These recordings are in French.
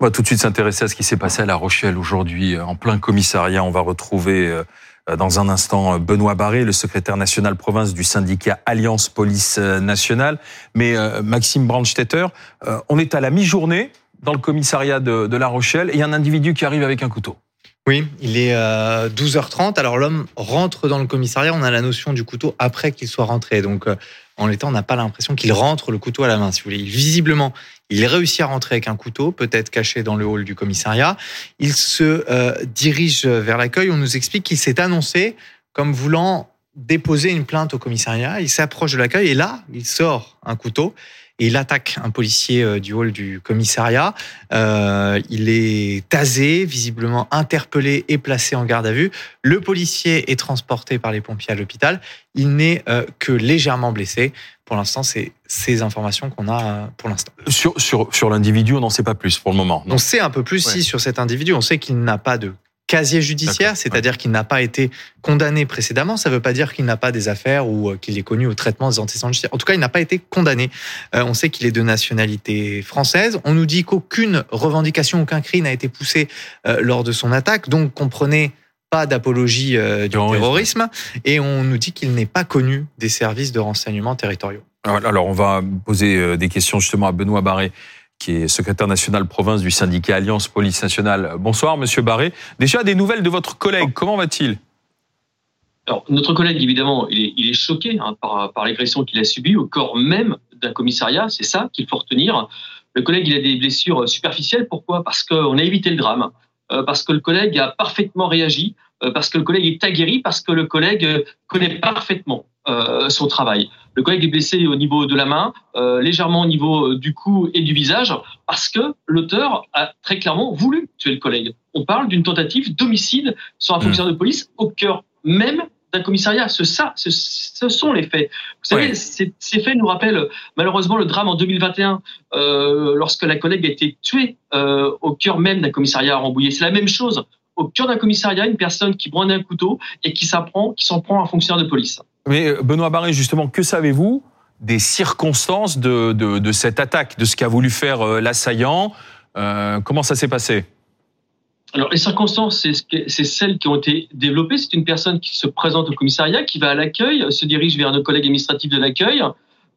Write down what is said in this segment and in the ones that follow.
On va tout de suite s'intéresser à ce qui s'est passé à La Rochelle aujourd'hui, en plein commissariat. On va retrouver dans un instant Benoît Barré, le secrétaire national province du syndicat Alliance Police Nationale. Mais Maxime Brandstetter, on est à la mi-journée dans le commissariat de, La Rochelle et il y a un individu qui arrive avec un couteau. Oui, il est 12h30. Euh, Alors l'homme rentre dans le commissariat. On a la notion du couteau après qu'il soit rentré. Donc euh, en l'état, on n'a pas l'impression qu'il rentre le couteau à la main. Si vous voulez, visiblement, il réussit à rentrer avec un couteau, peut-être caché dans le hall du commissariat. Il se euh, dirige vers l'accueil. On nous explique qu'il s'est annoncé comme voulant déposer une plainte au commissariat. Il s'approche de l'accueil et là, il sort un couteau et il attaque un policier euh, du hall du commissariat. Euh, il est tasé, visiblement interpellé et placé en garde à vue. Le policier est transporté par les pompiers à l'hôpital. Il n'est euh, que légèrement blessé. Pour l'instant, c'est ces informations qu'on a pour l'instant. Sur, sur, sur l'individu, on n'en sait pas plus pour le moment. On sait un peu plus, si, sur cet individu. On sait qu'il n'a pas de casier judiciaire, c'est-à-dire qu'il n'a pas été condamné précédemment. Ça ne veut pas dire qu'il n'a pas des affaires ou euh, qu'il est connu au traitement des antécédents judiciaires. En tout cas, il n'a pas été condamné. Euh, on sait qu'il est de nationalité française. On nous dit qu'aucune revendication, aucun cri n'a été poussé euh, lors de son attaque. Donc, comprenez pas d'apologie du terrorisme. Et on nous dit qu'il n'est pas connu des services de renseignement territoriaux. Alors, on va poser des questions justement à Benoît Barré qui est secrétaire national province du syndicat Alliance Police Nationale. Bonsoir, Monsieur Barré. Déjà des nouvelles de votre collègue. Comment va-t-il? Alors, notre collègue, évidemment, il est, choqué hein, par, l'agression qu'il a subie au corps même d'un commissariat. C'est ça qu'il faut retenir. Le collègue, il a des blessures superficielles. Pourquoi? Parce qu'on a évité le drame. Euh, parce que le collègue a parfaitement réagi. Euh, parce que le collègue est aguerri. Parce que le collègue connaît parfaitement euh, son travail. Le collègue est blessé au niveau de la main, euh, légèrement au niveau euh, du cou et du visage, parce que l'auteur a très clairement voulu tuer le collègue. On parle d'une tentative d'homicide sur un mmh. fonctionnaire de police au cœur même d'un commissariat. Ce, ça, ce, sont les faits. Vous savez, ces, faits nous rappellent malheureusement le drame en 2021, euh, lorsque la collègue a été tuée euh, au cœur même d'un commissariat à Rambouillet. C'est la même chose. Au cœur d'un commissariat, une personne qui brandit un couteau et qui s'en prend, qui s'en prend à un fonctionnaire de police. Mais euh, Benoît Barré, justement, que savez-vous des circonstances de, de, cette attaque, de ce qu'a voulu faire euh, l'assaillant euh, Comment ça s'est passé? Alors, les circonstances, c'est celles qui ont été développées. C'est une personne qui se présente au commissariat, qui va à l'accueil, se dirige vers nos collègues administratifs de l'accueil,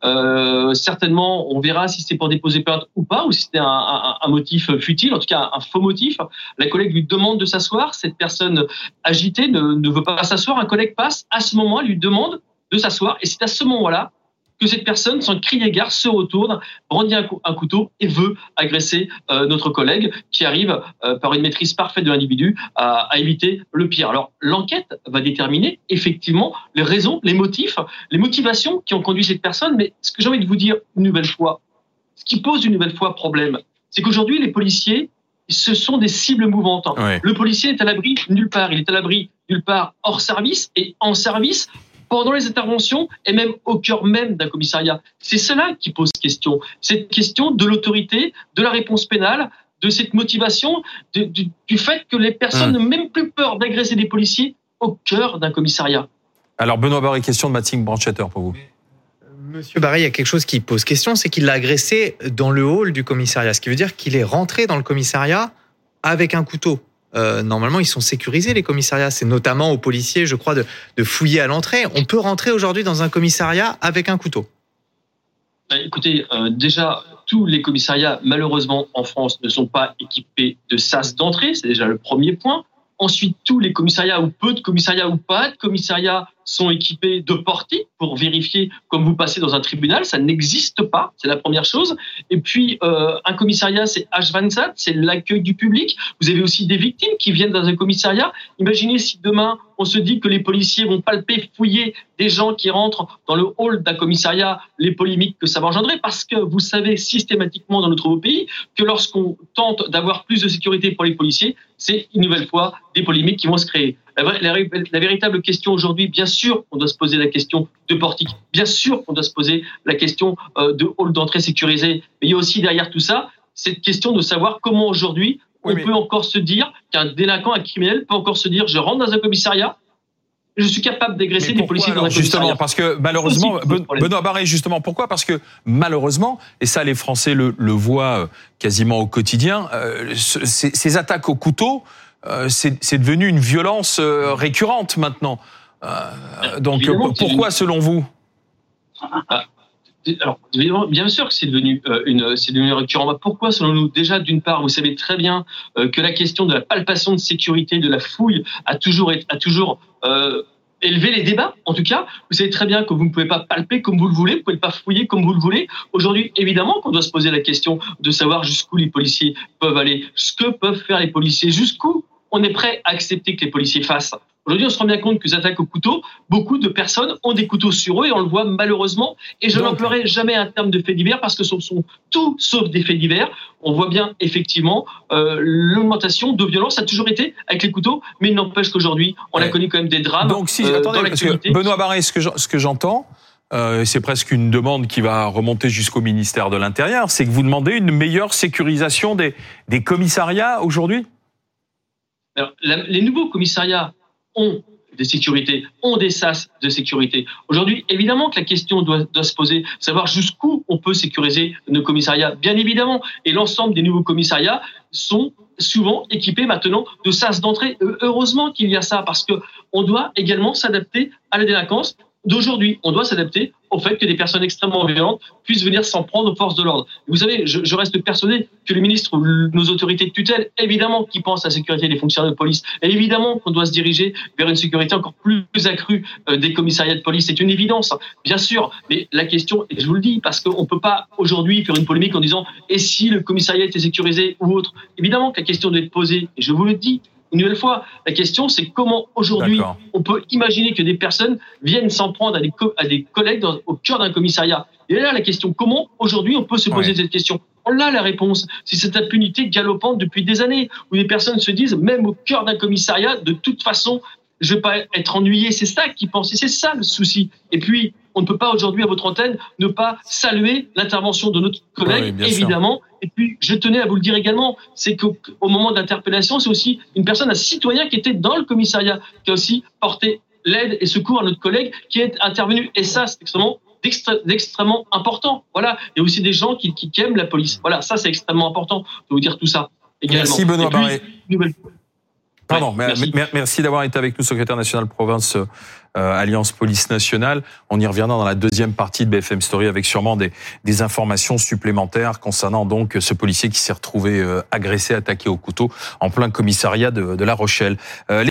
euh, certainement, on verra si c'est pour déposer plainte ou pas, ou si c'était un, motif futile, en tout cas un, faux motif. La collègue lui demande de s'asseoir. Cette personne agitée ne, ne veut pas s'asseoir. Un collègue passe. À ce moment, lui demande de s'asseoir. Et c'est à ce moment-là que cette personne, sans crier gare, se retourne, brandit un, couteau et veut agresser euh, notre collègue qui arrive euh, par une maîtrise parfaite de l'individu à, éviter le pire. Alors l'enquête va déterminer effectivement les raisons, les motifs, les motivations qui ont conduit cette personne. Mais ce que j'ai envie de vous dire une nouvelle fois, ce qui pose une nouvelle fois problème, c'est qu'aujourd'hui les policiers ce sont des cibles mouvantes. Le policier est à l'abri nulle part. Il est à l'abri nulle part hors service et en service pendant les interventions et même au cœur même d'un commissariat. C'est cela qui pose question. Cette question de l'autorité, de la réponse pénale, de cette motivation, du, fait que les personnes n'ont même plus peur d'agresser des policiers au cœur d'un commissariat. Alors Benoît Barré, question de Mathilde Branchetter pour vous. Monsieur Barré, il y a quelque chose qui pose question, c'est qu'il l'a agressé dans le hall du commissariat, ce qui veut dire qu'il est rentré dans le commissariat avec un couteau. Euh, normalement, ils sont sécurisés, les commissariats. C'est notamment aux policiers, je crois, de, fouiller à l'entrée. On peut rentrer aujourd'hui dans un commissariat avec un couteau. Bah, écoutez, euh, déjà, tous les commissariats, malheureusement, en France, ne sont pas équipés de sas d'entrée. C'est déjà le premier point. Ensuite, tous les commissariats, ou peu de commissariats ou pas de commissariats, sont équipés de portiques pour vérifier comme vous passez dans un tribunal. Ça n'existe pas, c'est la première chose. Et puis, euh, un commissariat, c'est H24, c'est l'accueil du public. Vous avez aussi des victimes qui viennent dans un commissariat. Imaginez si demain, on se dit que les policiers vont palper, fouiller des gens qui rentrent dans le hall d'un commissariat, les polémiques que ça va engendrer, parce que vous savez systématiquement dans notre pays que lorsqu'on tente d'avoir plus de sécurité pour les policiers, c'est une nouvelle fois des polémiques qui vont se créer. La, véritable question aujourd'hui, bien sûr, on doit se poser la question de portique. Bien sûr, on doit se poser la question euh, de hall d'entrée sécurisé. Mais il y a aussi derrière tout ça cette question de savoir comment aujourd'hui on peut encore se dire qu'un délinquant, un criminel peut encore se dire je rentre dans un commissariat, je suis capable d'agresser des policiers dans un Justement, parce que malheureusement, Benoît Barré, justement, pourquoi? Parce que malheureusement, et ça les Français le, le voient euh, quasiment au quotidien, euh, ces, attaques au couteau, euh, c'est devenu une violence récurrente maintenant. Donc pourquoi selon vous? Ah, alors, bien sûr que c'est devenu une, c'est devenu récurrent. Pourquoi, selon nous Déjà, d'une part, vous savez très bien que la question de la palpation de sécurité, de la fouille, a toujours, a toujours euh, élever les débats. En tout cas, vous savez très bien que vous ne pouvez pas palper comme vous le voulez, vous ne pouvez pas fouiller comme vous le voulez. Aujourd'hui, évidemment qu'on doit se poser la question de savoir jusqu'où les policiers peuvent aller, ce que peuvent faire les policiers, jusqu'où on est prêt à accepter que les policiers fassent. Aujourd'hui, on se rend bien compte que les attaques au couteau, beaucoup de personnes ont des couteaux sur eux et on le voit malheureusement. Et je n'emploierai jamais un terme de faits divers parce que ce sont tout sauf des faits divers. On voit bien effectivement euh, l'augmentation de violence a toujours été avec les couteaux, mais il n'empêche qu'aujourd'hui, on a connu quand même des drames. Donc si, euh, attendez, parce que Benoît Barré, ce que j'entends, euh, c'est presque une demande qui va remonter jusqu'au ministère de l'Intérieur, c'est que vous demandez une meilleure sécurisation des, des commissariats aujourd'hui? Les nouveaux commissariats ont des sécurités, ont des sas de sécurité. Aujourd'hui, évidemment que la question doit, se poser, savoir jusqu'où on peut sécuriser nos commissariats, bien évidemment. Et l'ensemble des nouveaux commissariats sont souvent équipés maintenant de sas d'entrée. Heureusement qu'il y a ça, parce que on doit également s'adapter à la délinquance d'aujourd'hui. On doit s'adapter au fait que des personnes extrêmement violentes puissent venir s'en prendre aux forces de l'ordre. Vous savez, je, reste persuadé que le ministre ou nos autorités de tutelle, évidemment, qui pensent à la sécurité des fonctionnaires de police, et évidemment qu'on doit se diriger vers une sécurité encore plus accrue euh, des commissariats de police. C'est une évidence, bien sûr. Mais la question, et je vous le dis, parce qu'on ne peut pas aujourd'hui faire une polémique en disant et si le commissariat était sécurisé ou autre? Évidemment que la question doit être posée, et je vous le dis, une nouvelle fois, la question, c'est comment aujourd'hui on peut imaginer que des personnes viennent s'en prendre à des, à des collègues au cœur d'un commissariat. Et là, la question, comment aujourd'hui on peut se poser cette question? On a la réponse. C'est cette impunité galopante depuis des années, où les personnes se disent, même au cœur d'un commissariat, de toute façon, je ne vais pas être ennuyé. C'est ça qu'ils pensent. c'est ça le souci. Et puis, on ne peut pas aujourd'hui à votre antenne ne pas saluer l'intervention de notre collègue, évidemment. Et puis, je tenais à vous le dire également, c'est qu'au moment d'interpellation, c'est aussi une personne, un citoyen qui était dans le commissariat, qui a aussi porté l'aide et secours à notre collègue qui est intervenu. Et ça, c'est extrêmement d'extrêmement important. Voilà. Il y a aussi des gens qui, qui, aiment la police. Voilà, ça c'est extrêmement important de vous dire tout ça. Également. Merci Benoît Barré. Pardon, merci, d'avoir été avec nous, secrétaire national province euh, Alliance Police Nationale. On y reviendra dans la deuxième partie de BFM Story avec sûrement des, des informations supplémentaires concernant donc ce policier qui s'est retrouvé euh, agressé, attaqué au couteau en plein commissariat de, de La Rochelle. Euh,